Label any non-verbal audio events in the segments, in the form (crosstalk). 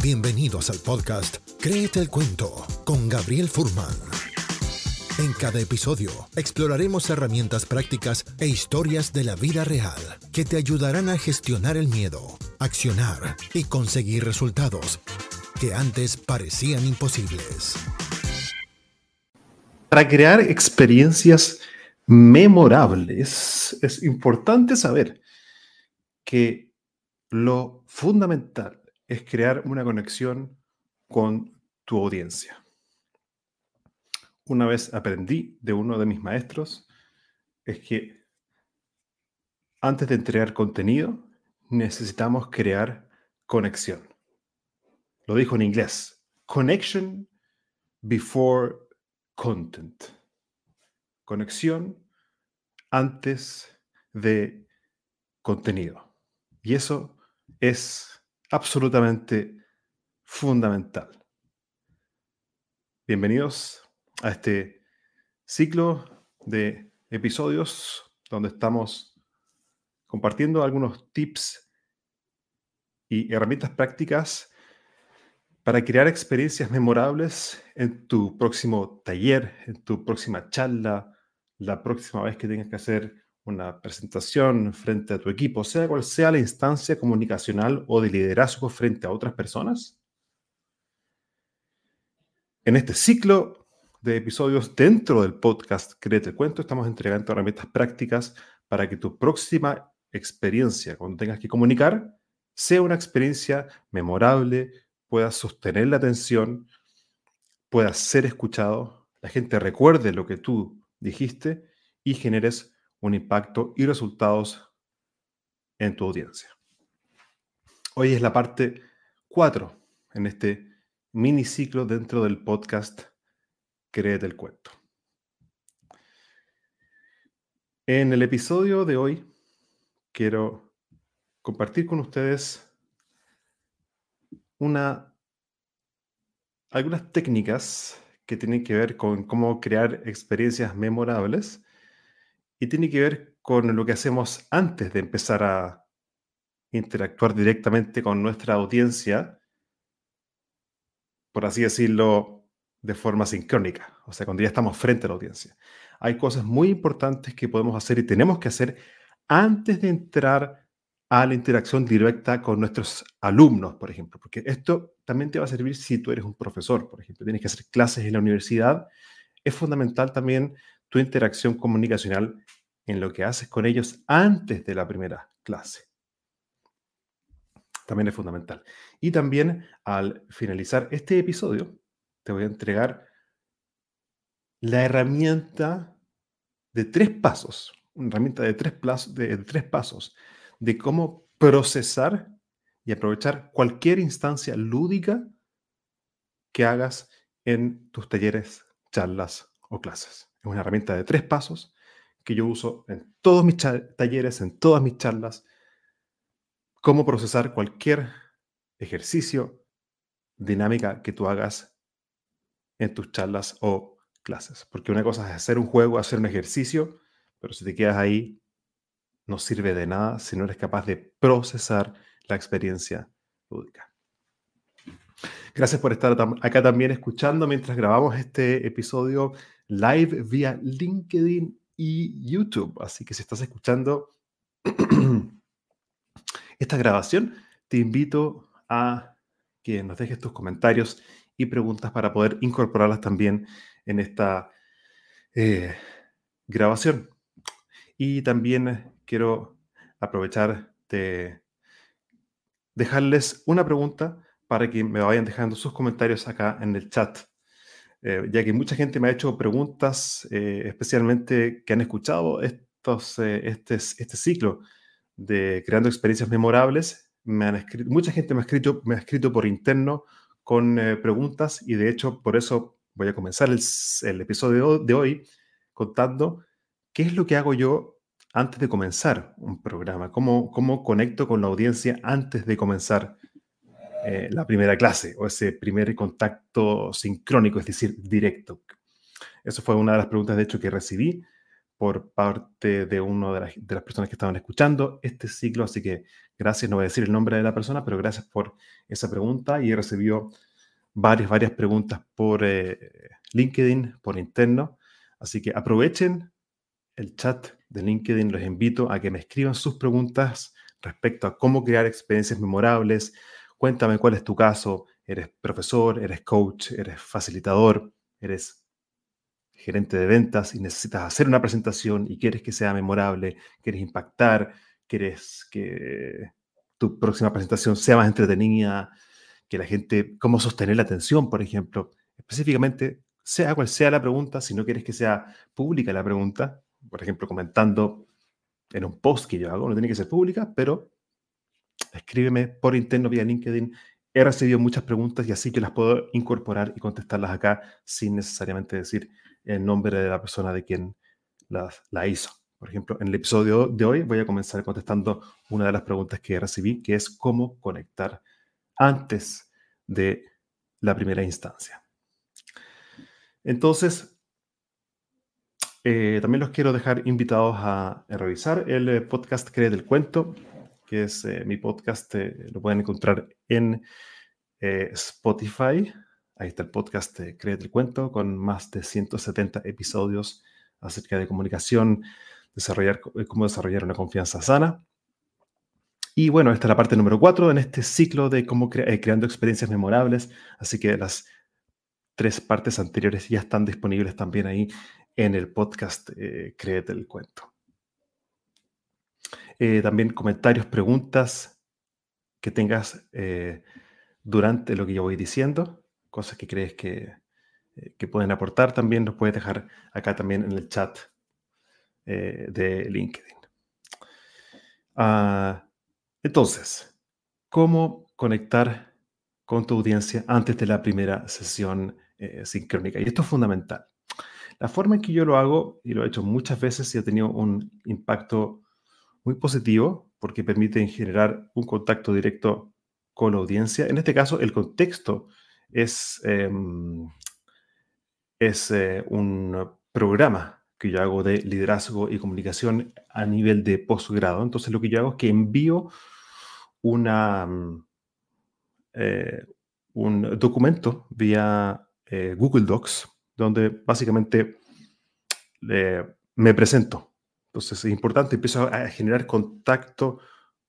Bienvenidos al podcast Créete el Cuento con Gabriel Furman. En cada episodio exploraremos herramientas prácticas e historias de la vida real que te ayudarán a gestionar el miedo, accionar y conseguir resultados que antes parecían imposibles. Para crear experiencias memorables es importante saber que lo fundamental es crear una conexión con tu audiencia. Una vez aprendí de uno de mis maestros, es que antes de entregar contenido, necesitamos crear conexión. Lo dijo en inglés. Connection before content. Conexión antes de contenido. Y eso es absolutamente fundamental. Bienvenidos a este ciclo de episodios donde estamos compartiendo algunos tips y herramientas prácticas para crear experiencias memorables en tu próximo taller, en tu próxima charla, la próxima vez que tengas que hacer una presentación frente a tu equipo, sea cual sea la instancia comunicacional o de liderazgo frente a otras personas? En este ciclo de episodios dentro del podcast Créete Cuento, estamos entregando herramientas prácticas para que tu próxima experiencia, cuando tengas que comunicar, sea una experiencia memorable, puedas sostener la atención, puedas ser escuchado, la gente recuerde lo que tú dijiste y generes un impacto y resultados en tu audiencia. Hoy es la parte 4 en este mini ciclo dentro del podcast Créete el cuento. En el episodio de hoy quiero compartir con ustedes una, algunas técnicas que tienen que ver con cómo crear experiencias memorables y tiene que ver con lo que hacemos antes de empezar a interactuar directamente con nuestra audiencia, por así decirlo, de forma sincrónica, o sea, cuando ya estamos frente a la audiencia. Hay cosas muy importantes que podemos hacer y tenemos que hacer antes de entrar a la interacción directa con nuestros alumnos, por ejemplo, porque esto también te va a servir si tú eres un profesor, por ejemplo, tienes que hacer clases en la universidad. Es fundamental también tu interacción comunicacional en lo que haces con ellos antes de la primera clase. También es fundamental. Y también al finalizar este episodio, te voy a entregar la herramienta de tres pasos, una herramienta de tres, de tres pasos de cómo procesar y aprovechar cualquier instancia lúdica que hagas en tus talleres, charlas o clases. Una herramienta de tres pasos que yo uso en todos mis talleres, en todas mis charlas, cómo procesar cualquier ejercicio, dinámica que tú hagas en tus charlas o clases. Porque una cosa es hacer un juego, hacer un ejercicio, pero si te quedas ahí, no sirve de nada si no eres capaz de procesar la experiencia lúdica. Gracias por estar acá también escuchando mientras grabamos este episodio live vía LinkedIn y YouTube. Así que si estás escuchando (clears throat) esta grabación, te invito a que nos dejes tus comentarios y preguntas para poder incorporarlas también en esta eh, grabación. Y también quiero aprovechar de dejarles una pregunta para que me vayan dejando sus comentarios acá en el chat, eh, ya que mucha gente me ha hecho preguntas, eh, especialmente que han escuchado estos, eh, este, este ciclo de creando experiencias memorables. Me han escrito, mucha gente me ha escrito, me ha escrito por interno con preguntas y de hecho por eso voy a comenzar el, el episodio de hoy contando qué es lo que hago yo antes de comenzar un programa, cómo, cómo conecto con la audiencia antes de comenzar eh, la primera clase o ese primer contacto sincrónico, es decir, directo. Eso fue una de las preguntas, de hecho, que recibí por parte de una de, las personas que estaban escuchando este ciclo, así que gracias, no voy a decir el nombre de la persona, pero gracias por esa pregunta. Y he recibido varias, varias preguntas por eh, LinkedIn, por interno, así que aprovechen el chat de LinkedIn, los invito a que me escriban sus preguntas respecto a cómo crear experiencias memorables, cuéntame cuál es tu caso, eres profesor, eres coach, eres facilitador, eres gerente de ventas y necesitas hacer una presentación y quieres que sea memorable, quieres impactar, quieres que tu próxima presentación sea más entretenida, que la gente, cómo sostener la atención, por ejemplo. Específicamente, sea cual sea la pregunta, si no quieres que sea pública la pregunta, por ejemplo, comentando en un post que yo hago, no tiene que ser pública, pero escríbeme por interno vía LinkedIn. He recibido muchas preguntas y así que las puedo incorporar y contestarlas acá sin necesariamente decir el nombre de la persona de quien las, la hizo. Por ejemplo, en el episodio de hoy voy a comenzar contestando una de las preguntas que recibí, que es cómo conectar antes de la primera instancia. Entonces, eh, también los quiero dejar invitados a, revisar el eh, podcast Cree del Cuento, que es eh, mi podcast, lo pueden encontrar en Spotify, Ahí está el podcast Créete el Cuento con más de 170 episodios acerca de comunicación, desarrollar, eh, cómo desarrollar una confianza sana. Y bueno, esta es la parte número 4 en este ciclo de cómo eh, creando experiencias memorables. Así que las tres partes anteriores ya están disponibles también ahí en el podcast eh, el Cuento. También comentarios, preguntas que tengas durante lo que yo voy diciendo cosas que crees que, eh, que pueden aportar, también nos puedes dejar acá también en el chat eh, de LinkedIn. Ah, entonces, ¿cómo conectar con tu audiencia antes de la primera sesión eh, sincrónica? Y esto es fundamental. La forma en que yo lo hago, y lo he hecho muchas veces y ha tenido un impacto muy positivo, porque permite generar un contacto directo con la audiencia. En este caso, el contexto es, em, es eh, un programa que yo hago de liderazgo y comunicación a nivel de posgrado. Entonces lo que yo hago es que envío una, mm, eh, un documento vía eh, Google Docs, donde básicamente me presento. Entonces es importante, empiezo a generar contacto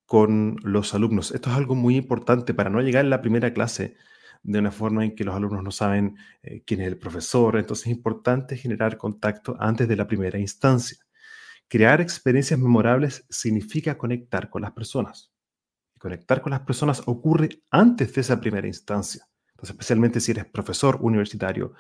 con los alumnos. Esto es algo muy importante para no llegar en la primera clase de una forma en que los alumnos no saben eh, quién es el profesor. Entonces es importante generar contacto antes de la primera instancia. Crear experiencias memorables significa conectar con las personas. Y conectar con las personas ocurre antes de esa primera instancia. Entonces, especialmente si eres profesor universitario,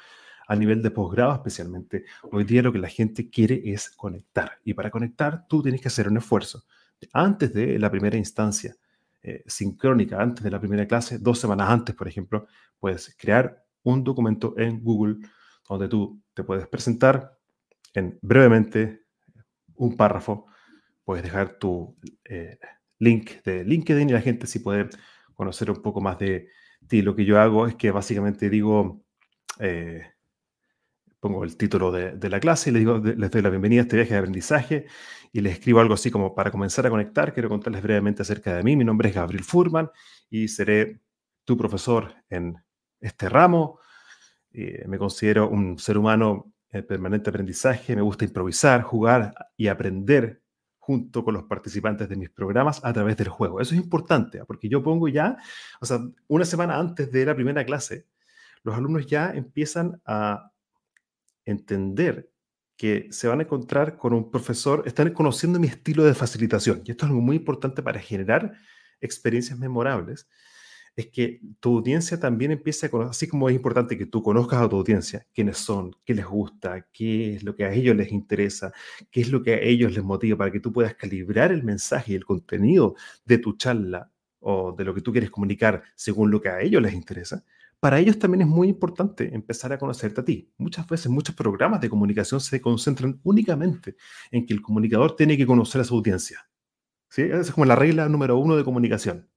a nivel de posgrado especialmente, hoy día lo que la gente quiere es conectar. Y para conectar, tú tienes que hacer un esfuerzo antes de la primera instancia eh, sincrónica antes de la primera clase, dos semanas antes, por ejemplo, puedes crear un documento en Google donde tú te puedes presentar en brevemente un párrafo, puedes dejar tu eh, link de LinkedIn y la gente si puede conocer un poco más de ti. Lo que yo hago es que básicamente digo, eh, pongo el título de, la clase y les, digo, les doy la bienvenida a este viaje de aprendizaje y les escribo algo así como para comenzar a conectar, quiero contarles brevemente acerca de mí. Mi nombre es Gabriel Furman y seré tu profesor en este ramo. Eh, me considero un ser humano en permanente aprendizaje, me gusta improvisar, jugar y aprender junto con los participantes de mis programas a través del juego. Eso es importante, ¿ah? porque yo pongo ya, o sea, una semana antes de la primera clase, los alumnos ya empiezan a entender que se van a encontrar con un profesor, están conociendo mi estilo de facilitación. Y esto es algo muy importante para generar experiencias memorables, es que tu audiencia también empiece a conocer, así como es importante que tú conozcas a tu audiencia, quiénes son, qué les gusta, qué es lo que a ellos les interesa, qué es lo que a ellos les motiva, para que tú puedas calibrar el mensaje y el contenido de tu charla o de lo que tú quieres comunicar según lo que a ellos les interesa para ellos también es muy importante empezar a conocerte a ti. Muchas veces muchos programas de comunicación se concentran únicamente en que el comunicador tiene que conocer a su audiencia. ¿Sí? Esa es como la regla número uno de comunicación.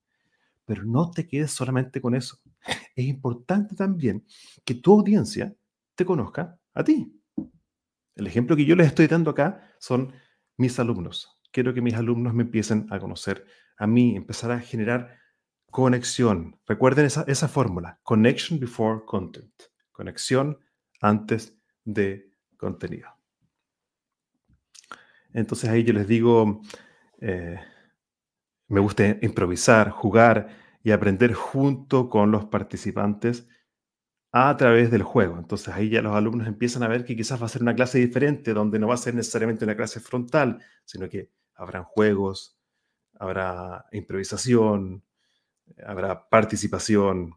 Pero no te quedes solamente con eso. Es importante también que tu audiencia te conozca a ti. El ejemplo que yo les estoy dando acá son mis alumnos. Quiero que mis alumnos me empiecen a conocer a mí, empezar a generar conexión. Recuerden esa, fórmula, connection before content, conexión antes de contenido. Entonces ahí yo les digo, eh, me gusta improvisar, jugar y aprender junto con los participantes a través del juego. Entonces ahí ya los alumnos empiezan a ver que quizás va a ser una clase diferente, donde no va a ser necesariamente una clase frontal, sino que habrán juegos, habrá improvisación, habrá participación.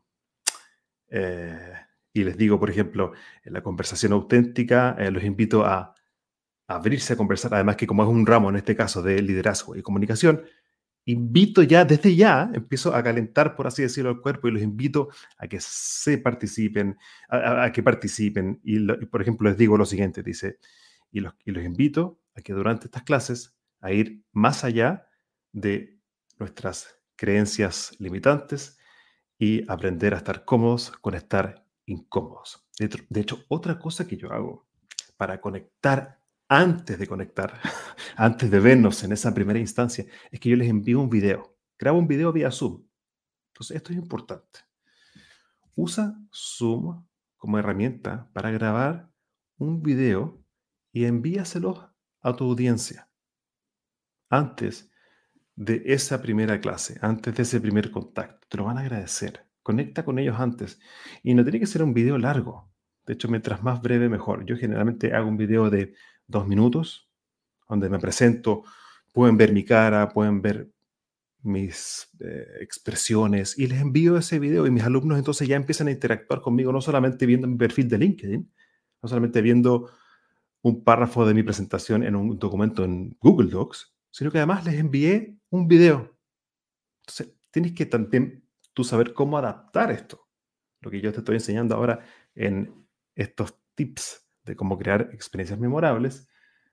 Eh, y les digo, por ejemplo, en la conversación auténtica, eh, los invito a abrirse a conversar, además que como es un ramo en este caso de liderazgo y comunicación, invito ya, desde ya, empiezo a calentar, por así decirlo, el cuerpo y los invito a que se participen, a, que participen. Y, por ejemplo, les digo lo siguiente, dice, y los, y los invito a que durante estas clases a ir más allá de nuestras creencias limitantes y aprender a estar cómodos con estar incómodos. De hecho, otra cosa que yo hago para conectar antes de conectar, (laughs) antes de vernos en esa primera instancia, es que yo les envío un video. Grabo un video vía Zoom. Entonces, esto es importante. Usa Zoom como herramienta para grabar un video y envíaselo a tu audiencia antes de esa primera clase, antes de ese primer contacto. Te lo van a agradecer. Conecta con ellos antes. Y no tiene que ser un video largo. De hecho, mientras más breve, mejor. Yo generalmente hago un video de dos minutos, donde me presento, pueden ver mi cara, pueden ver mis eh, expresiones y les envío ese video y mis alumnos entonces ya empiezan a interactuar conmigo, no solamente viendo mi perfil de LinkedIn, no solamente viendo un párrafo de mi presentación en un documento en Google Docs, sino que además les envié un video. Entonces, tienes que también tú saber cómo adaptar esto, lo que yo te estoy enseñando ahora en estos tips de cómo crear experiencias memorables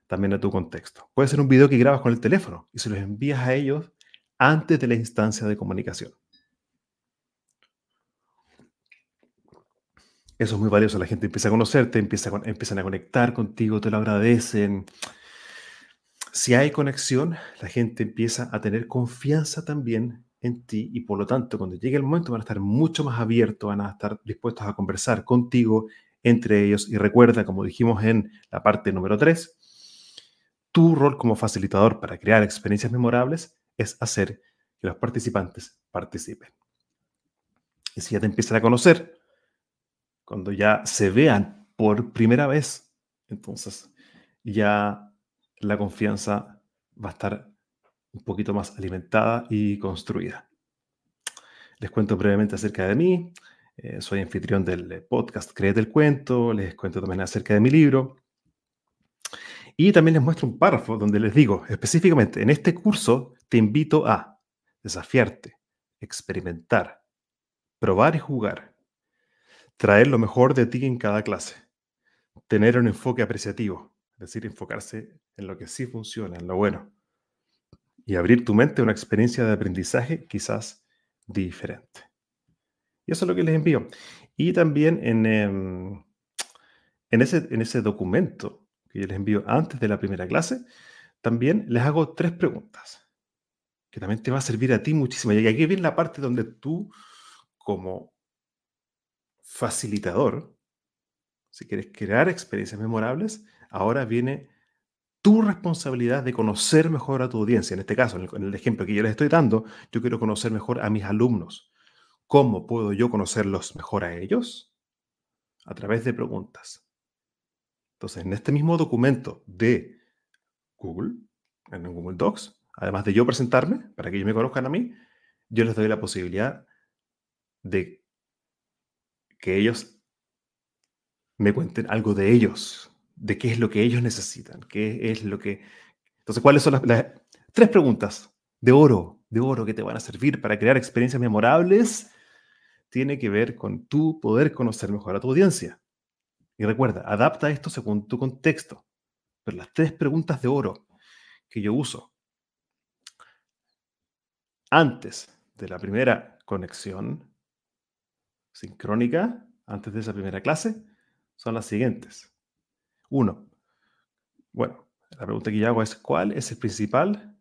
también a tu contexto. Puede ser un video que grabas con el teléfono y se los envías a ellos antes de la instancia de comunicación. Eso es muy valioso. La gente empieza a conocerte, empieza empiezan a conectar contigo, te lo agradecen. Si hay conexión, la gente empieza a tener confianza también en ti y por lo tanto cuando llegue el momento van a estar mucho más abiertos, van a estar dispuestos a conversar contigo entre ellos. Y recuerda, como dijimos en la parte número 3, tu rol como facilitador para crear experiencias memorables es hacer que los participantes participen. Y si ya te empiezan a conocer, cuando ya se vean por primera vez, entonces ya la confianza va a estar un poquito más alimentada y construida. Les cuento brevemente acerca de mí. Eh, soy anfitrión del eh, podcast Créete el Cuento, les cuento también acerca de mi libro. Y también les muestro un párrafo donde les digo específicamente, en este curso te invito a desafiarte, experimentar, probar y jugar, traer lo mejor de ti en cada clase, tener un enfoque apreciativo, es decir, enfocarse en lo que sí funciona, en lo bueno, y abrir tu mente a una experiencia de aprendizaje quizás diferente. Y eso es lo que les envío. Y también en, em, en, ese, en ese documento que yo les envío antes de la primera clase, también les hago tres preguntas, que también te va a servir a ti muchísimo. Y aquí viene la parte donde tú, como facilitador, si quieres crear experiencias memorables, ahora viene tu responsabilidad de conocer mejor a tu audiencia. En este caso, en el ejemplo que yo les estoy dando, yo quiero conocer mejor a mis alumnos. ¿Cómo puedo yo conocerlos mejor a ellos? A través de preguntas. Entonces, en este mismo documento de Google, en Google Docs, además de yo presentarme, para que ellos me conozcan a mí, yo les doy la posibilidad de que ellos me cuenten algo de ellos, de qué es lo que ellos necesitan, qué es lo que... Entonces, ¿cuáles son las, tres preguntas de oro, de oro que te van a servir para crear experiencias memorables tiene que ver con tu poder conocer mejor a tu audiencia. Y recuerda, adapta esto según tu contexto. Pero las tres preguntas de oro que yo uso antes de la primera conexión sincrónica, antes de esa primera clase, son las siguientes. Uno, Bueno, la pregunta que yo hago es, ¿cuál es el principal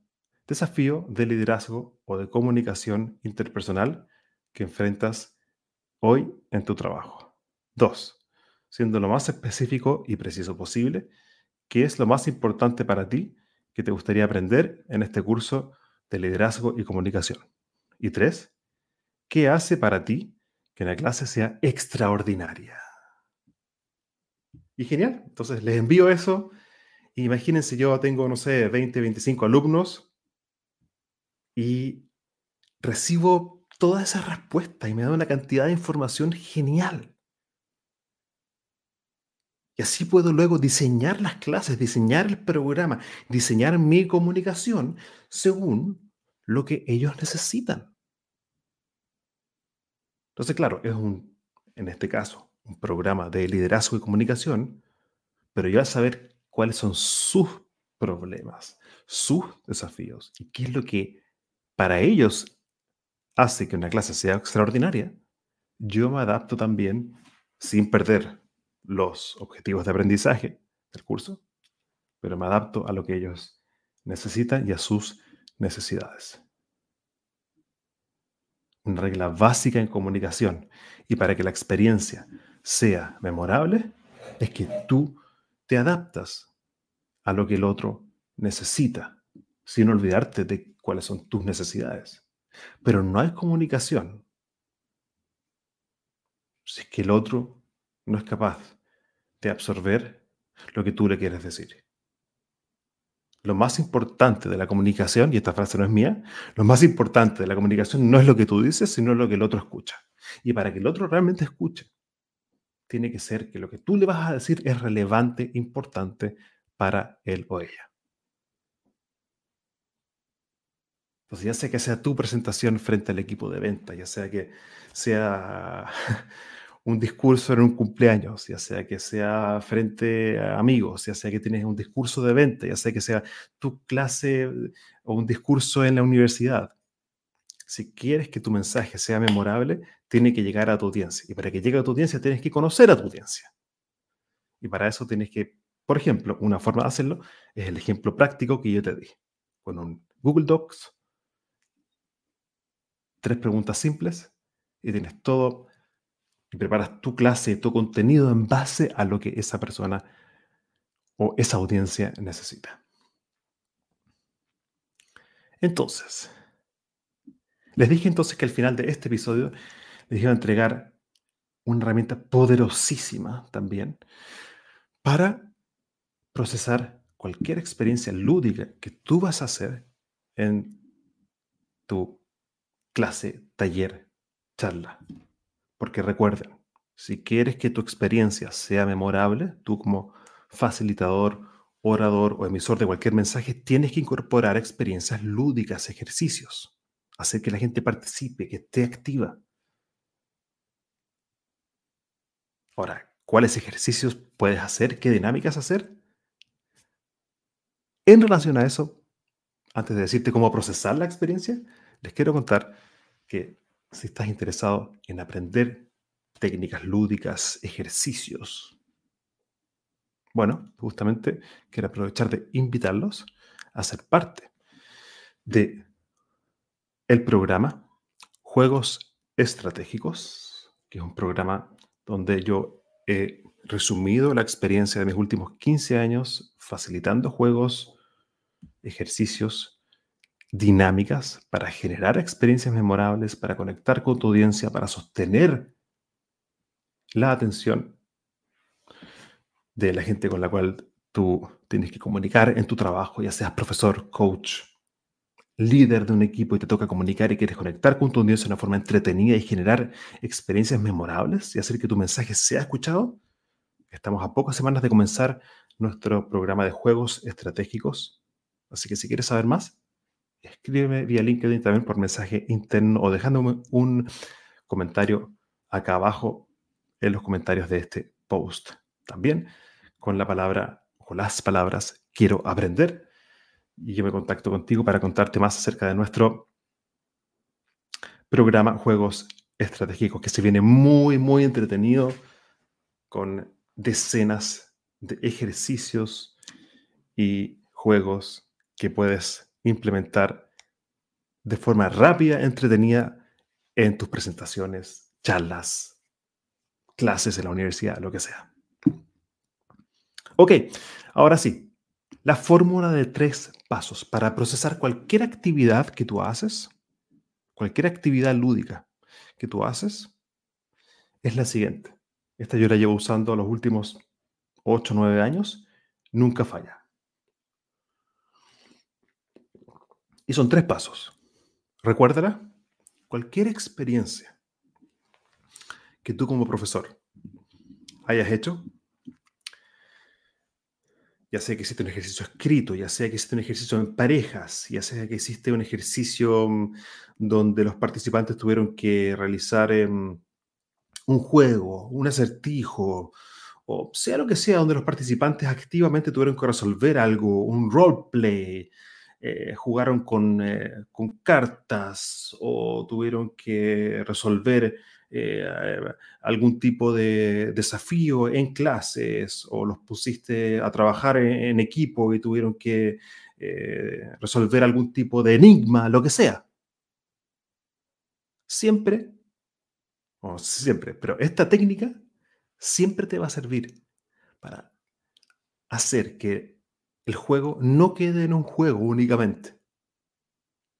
desafío de liderazgo o de comunicación interpersonal que enfrentas hoy en tu trabajo? Dos, siendo lo más específico y preciso posible, ¿qué es lo más importante para ti que te gustaría aprender en este curso de liderazgo y comunicación? Y tres, ¿qué hace para ti que la clase sea extraordinaria? Y genial, entonces les envío eso. Imagínense, yo tengo, no sé, 20, 25 alumnos y recibo toda esa respuesta y me da una cantidad de información genial. Y así puedo luego diseñar las clases, diseñar el programa, diseñar mi comunicación según lo que ellos necesitan. Entonces, claro, es un, en este caso, un programa de liderazgo y comunicación, pero yo a saber cuáles son sus problemas, sus desafíos y qué es lo que para ellos hace que una clase sea extraordinaria, yo me adapto también sin perder los objetivos de aprendizaje del curso, pero me adapto a lo que ellos necesitan y a sus necesidades. Una regla básica en comunicación y para que la experiencia sea memorable es que tú te adaptas a lo que el otro necesita, sin olvidarte de cuáles son tus necesidades. Pero no hay comunicación si es que el otro no es capaz de absorber lo que tú le quieres decir. Lo más importante de la comunicación, y esta frase no es mía, lo más importante de la comunicación no es lo que tú dices, sino lo que el otro escucha. Y para que el otro realmente escuche, tiene que ser que lo que tú le vas a decir es relevante, importante para él o ella. Entonces, ya sea que sea tu presentación frente al equipo de venta, ya sea que sea (laughs) un discurso en un cumpleaños, ya sea que sea frente a amigos, ya sea que tienes un discurso de venta, ya sea que sea tu clase o un discurso en la universidad. Si quieres que tu mensaje sea memorable, tiene que llegar a tu audiencia. Y para que llegue a tu audiencia, tienes que conocer a tu audiencia. Y para eso tienes que, por ejemplo, una forma de hacerlo es el ejemplo práctico que yo te di. Con un Google Docs, tres preguntas simples y tienes todo y preparas tu clase, tu contenido en base a lo que esa persona o esa audiencia necesita. Entonces, les dije entonces que al final de este episodio les iba a entregar una herramienta poderosísima también para procesar cualquier experiencia lúdica que tú vas a hacer en tu clase, taller, charla. Porque recuerden, si quieres que tu experiencia sea memorable, tú como facilitador, orador o emisor de cualquier mensaje, tienes que incorporar experiencias lúdicas, ejercicios, hacer que la gente participe, que esté activa. Ahora, ¿cuáles ejercicios puedes hacer? ¿Qué dinámicas hacer? En relación a eso, antes de decirte cómo procesar la experiencia, les quiero contar que si estás interesado en aprender técnicas lúdicas, ejercicios, bueno, justamente quiero aprovechar de invitarlos a ser parte de el programa Juegos Estratégicos, que es un programa donde yo he resumido la experiencia de mis últimos 15 años facilitando juegos, ejercicios dinámicas para generar experiencias memorables, para conectar con tu audiencia, para sostener la atención de la gente con la cual tú tienes que comunicar en tu trabajo, ya seas profesor, coach, líder de un equipo y te toca comunicar y quieres conectar con tu audiencia de una forma entretenida y generar experiencias memorables y hacer que tu mensaje sea escuchado. Estamos a pocas semanas de comenzar nuestro programa de juegos estratégicos. Así que si quieres saber más, escríbeme vía LinkedIn también por mensaje interno o dejándome un comentario acá abajo en los comentarios de este post. También con la palabra o las palabras quiero aprender y yo me contacto contigo para contarte más acerca de nuestro programa Juegos Estratégicos que se viene muy, muy entretenido con decenas de ejercicios y juegos que puedes implementar de forma rápida, entretenida en tus presentaciones, charlas, clases en la universidad, lo que sea. Ok, ahora sí, la fórmula de tres pasos para procesar cualquier actividad que tú haces, cualquier actividad lúdica que tú haces, es la siguiente. Esta yo la llevo usando los últimos 8 o 9 años, nunca falla. Y son tres pasos. Recuérdala, cualquier experiencia que tú como profesor hayas hecho, ya sea que existe un ejercicio escrito, ya sea que existe un ejercicio en parejas, ya sea que existe un ejercicio mm, donde los participantes tuvieron que realizar em, un juego, un acertijo, o sea lo que sea, donde los participantes activamente tuvieron que resolver algo, un roleplay, eh, jugaron con, eh, con, cartas o tuvieron que resolver eh, algún tipo de desafío en clases o los pusiste a trabajar en, equipo y tuvieron que resolver algún tipo de enigma, lo que sea. Siempre, o siempre, pero esta técnica siempre te va a servir para hacer que el juego no quede en un juego únicamente.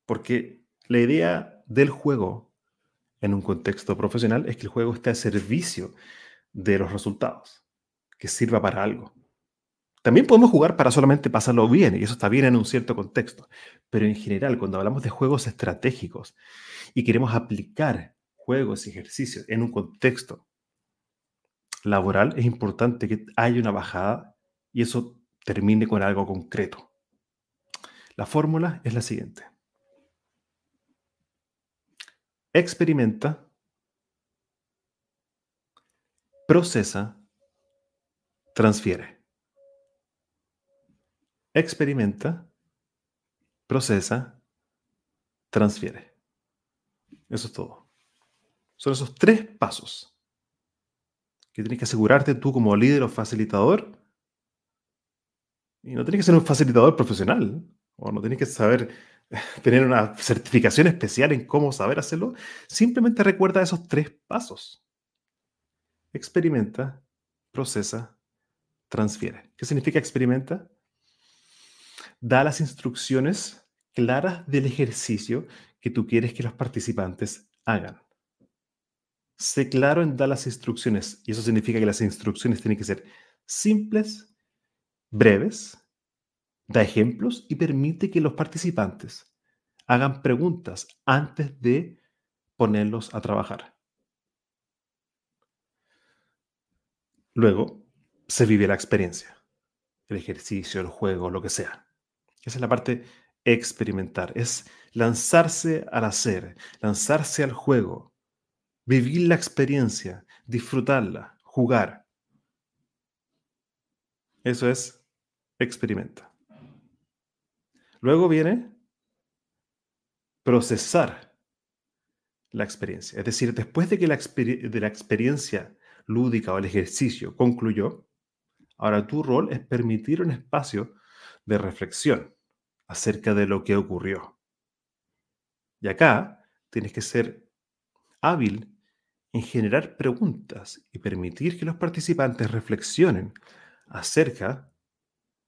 Porque la idea del juego en un contexto profesional es que el juego esté a servicio de los resultados, que sirva para algo. También podemos jugar para solamente pasarlo bien, y eso está bien en un cierto contexto. Pero en general, cuando hablamos de juegos estratégicos y queremos aplicar juegos y ejercicios en un contexto laboral, es importante que haya una bajada y eso termine con algo concreto. La fórmula es la siguiente. Experimenta, procesa, transfiere. Experimenta, procesa, transfiere. Eso es todo. Son esos tres pasos que tienes que asegurarte tú como líder o facilitador y no tienes que ser un facilitador profesional, o no tienes que saber (laughs) tener una certificación especial en cómo saber hacerlo. Simplemente recuerda esos tres pasos. Experimenta, procesa, transfiere. ¿Qué significa experimenta? Da las instrucciones claras del ejercicio que tú quieres que los participantes hagan. Sé claro en dar las instrucciones y eso significa que las instrucciones tienen que ser simples, breves, da ejemplos y permite que los participantes hagan preguntas antes de ponerlos a trabajar. Luego se vive la experiencia, el ejercicio, el juego, lo que sea. Esa es la parte experimentar, es lanzarse al hacer, lanzarse al juego, vivir la experiencia, disfrutarla, jugar. Eso es experimenta. Luego viene procesar la experiencia. Es decir, después de que la, de la experiencia lúdica o el ejercicio concluyó, ahora tu rol es permitir un espacio de reflexión acerca de lo que ocurrió. Y acá tienes que ser hábil en generar preguntas y permitir que los participantes reflexionen acerca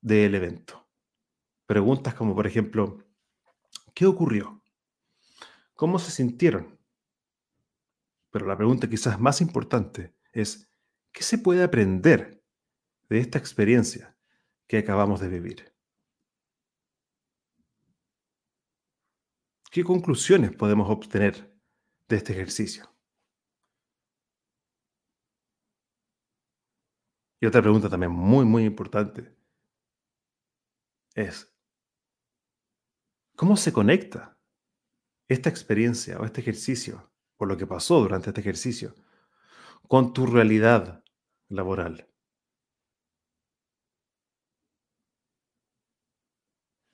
del evento. Preguntas como, por ejemplo, ¿qué ocurrió? ¿Cómo se sintieron? Pero la pregunta quizás más importante es, ¿qué se puede aprender de esta experiencia que acabamos de vivir? ¿Qué conclusiones podemos obtener de este ejercicio? Y otra pregunta también muy, muy importante es, ¿cómo se conecta esta experiencia o este ejercicio o lo que pasó durante este ejercicio con tu realidad laboral?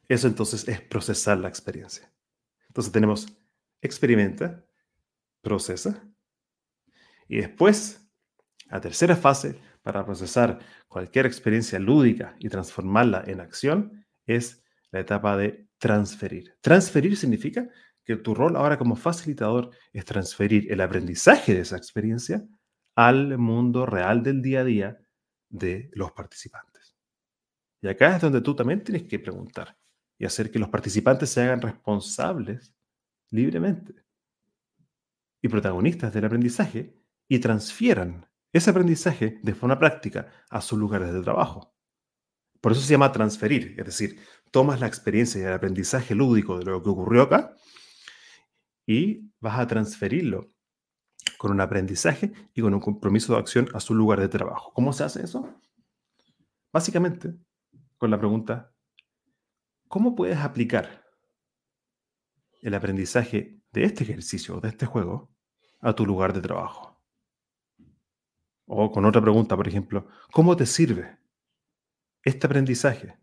Eso entonces es procesar la experiencia. Entonces tenemos experimenta, procesa y después, la tercera fase, para procesar cualquier experiencia lúdica y transformarla en acción es la etapa de transferir. Transferir significa que tu rol ahora como facilitador es transferir el aprendizaje de esa experiencia al mundo real del día a día de los participantes. Y acá es donde tú también tienes que preguntar y hacer que los participantes se hagan responsables libremente y protagonistas del aprendizaje y transfieran ese aprendizaje de forma práctica a sus lugares de trabajo. Por eso se llama transferir, es decir, tomas la experiencia y el aprendizaje lúdico de lo que ocurrió acá y vas a transferirlo con un aprendizaje y con un compromiso de acción a su lugar de trabajo. ¿Cómo se hace eso? Básicamente, con la pregunta, ¿cómo puedes aplicar el aprendizaje de este ejercicio, de este juego, a tu lugar de trabajo? O con otra pregunta, por ejemplo, ¿cómo te sirve este aprendizaje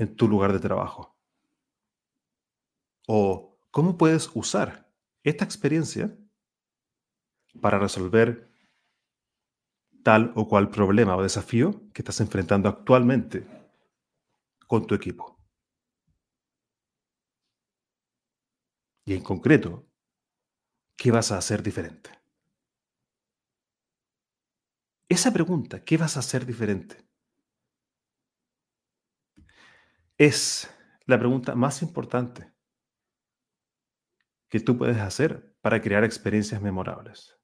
en tu lugar de trabajo? ¿O cómo puedes usar esta experiencia para resolver tal o cual problema o desafío que estás enfrentando actualmente con tu equipo? Y en concreto, ¿qué vas a hacer diferente? Esa pregunta, ¿qué vas a hacer diferente? Es la pregunta más importante que tú puedes hacer para crear experiencias memorables.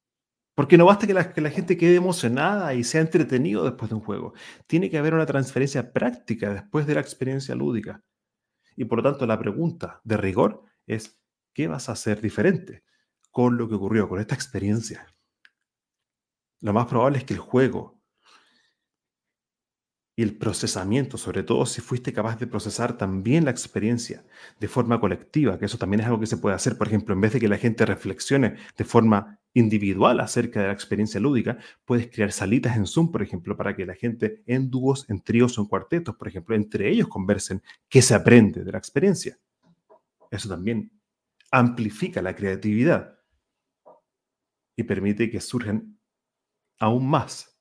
Porque no basta que la, gente quede emocionada y sea entretenido después de un juego. Tiene que haber una transferencia práctica después de la experiencia lúdica. Y por lo tanto, la pregunta de rigor es, ¿qué vas a hacer diferente con lo que ocurrió, con esta experiencia? lo más probable es que el juego y el procesamiento, sobre todo si fuiste capaz de procesar también la experiencia de forma colectiva, que eso también es algo que se puede hacer, por ejemplo, en vez de que la gente reflexione de forma individual acerca de la experiencia lúdica, puedes crear salitas en Zoom, por ejemplo, para que la gente en dúos, en tríos o en cuartetos, por ejemplo, entre ellos conversen qué se aprende de la experiencia. Eso también amplifica la creatividad y permite que surjan aún más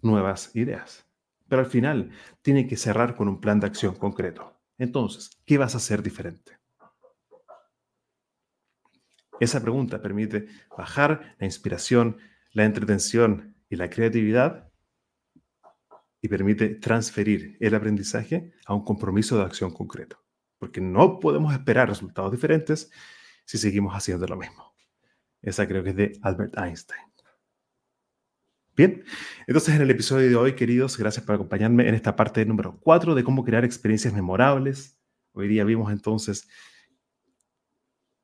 nuevas ideas. Pero al final tiene que cerrar con un plan de acción concreto. Entonces, ¿qué vas a hacer diferente? Esa pregunta permite bajar la inspiración, la entretención y la creatividad y permite transferir el aprendizaje a un compromiso de acción concreto. Porque no podemos esperar resultados diferentes si seguimos haciendo lo mismo. Esa creo que es de Albert Einstein. Bien, entonces en el episodio de hoy, queridos, gracias por acompañarme en esta parte número 4 de cómo crear experiencias memorables. Hoy día vimos entonces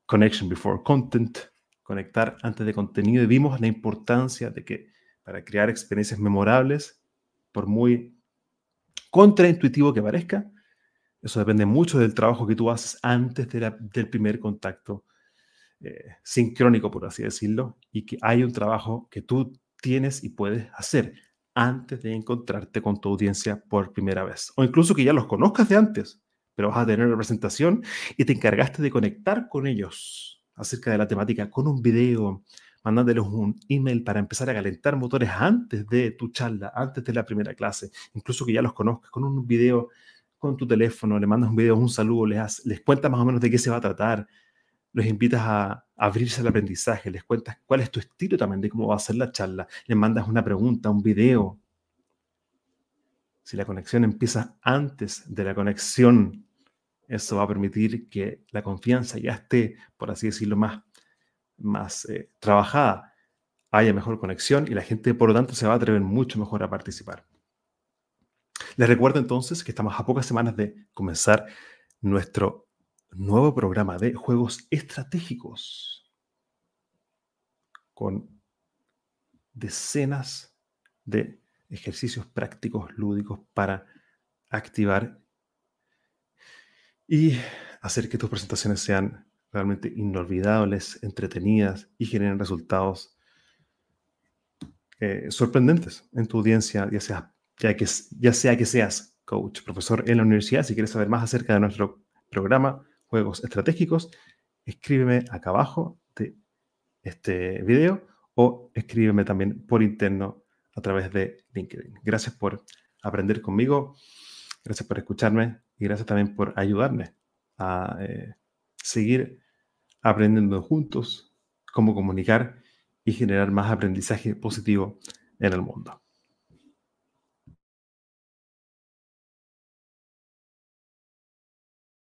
Connection Before Content, conectar antes de contenido y vimos la importancia de que para crear experiencias memorables, por muy contraintuitivo que parezca, eso depende mucho del trabajo que tú haces antes del primer contacto eh, sincrónico, por así decirlo, y que hay un trabajo que tú tienes y puedes hacer antes de encontrarte con tu audiencia por primera vez. O incluso que ya los conozcas de antes, pero vas a tener representación y te encargaste de conectar con ellos acerca de la temática con un video, mandándoles un email para empezar a calentar motores antes de tu charla, antes de la primera clase, incluso que ya los conozcas con un video con tu teléfono, le mandas un video, un saludo, les, les cuentas más o menos de qué se va a tratar, los invitas a abrirse al aprendizaje, les cuentas cuál es tu estilo también de cómo va a ser la charla, les mandas una pregunta, un video. Si la conexión empieza antes de la conexión, eso va a permitir que la confianza ya esté, por así decirlo, más, más eh, trabajada, haya mejor conexión y la gente, por lo tanto, se va a atrever mucho mejor a participar. Les recuerdo entonces que estamos a pocas semanas de comenzar nuestro nuevo programa de juegos estratégicos con decenas de ejercicios prácticos lúdicos para activar y hacer que tus presentaciones sean realmente inolvidables, entretenidas y generen resultados eh, sorprendentes en tu audiencia, ya sea, ya, que, ya sea que seas coach, profesor en la universidad, si quieres saber más acerca de nuestro programa, juegos estratégicos, escríbeme acá abajo de este video o escríbeme también por interno a través de LinkedIn. Gracias por aprender conmigo, gracias por escucharme y gracias también por ayudarme a eh, seguir aprendiendo juntos cómo comunicar y generar más aprendizaje positivo en el mundo.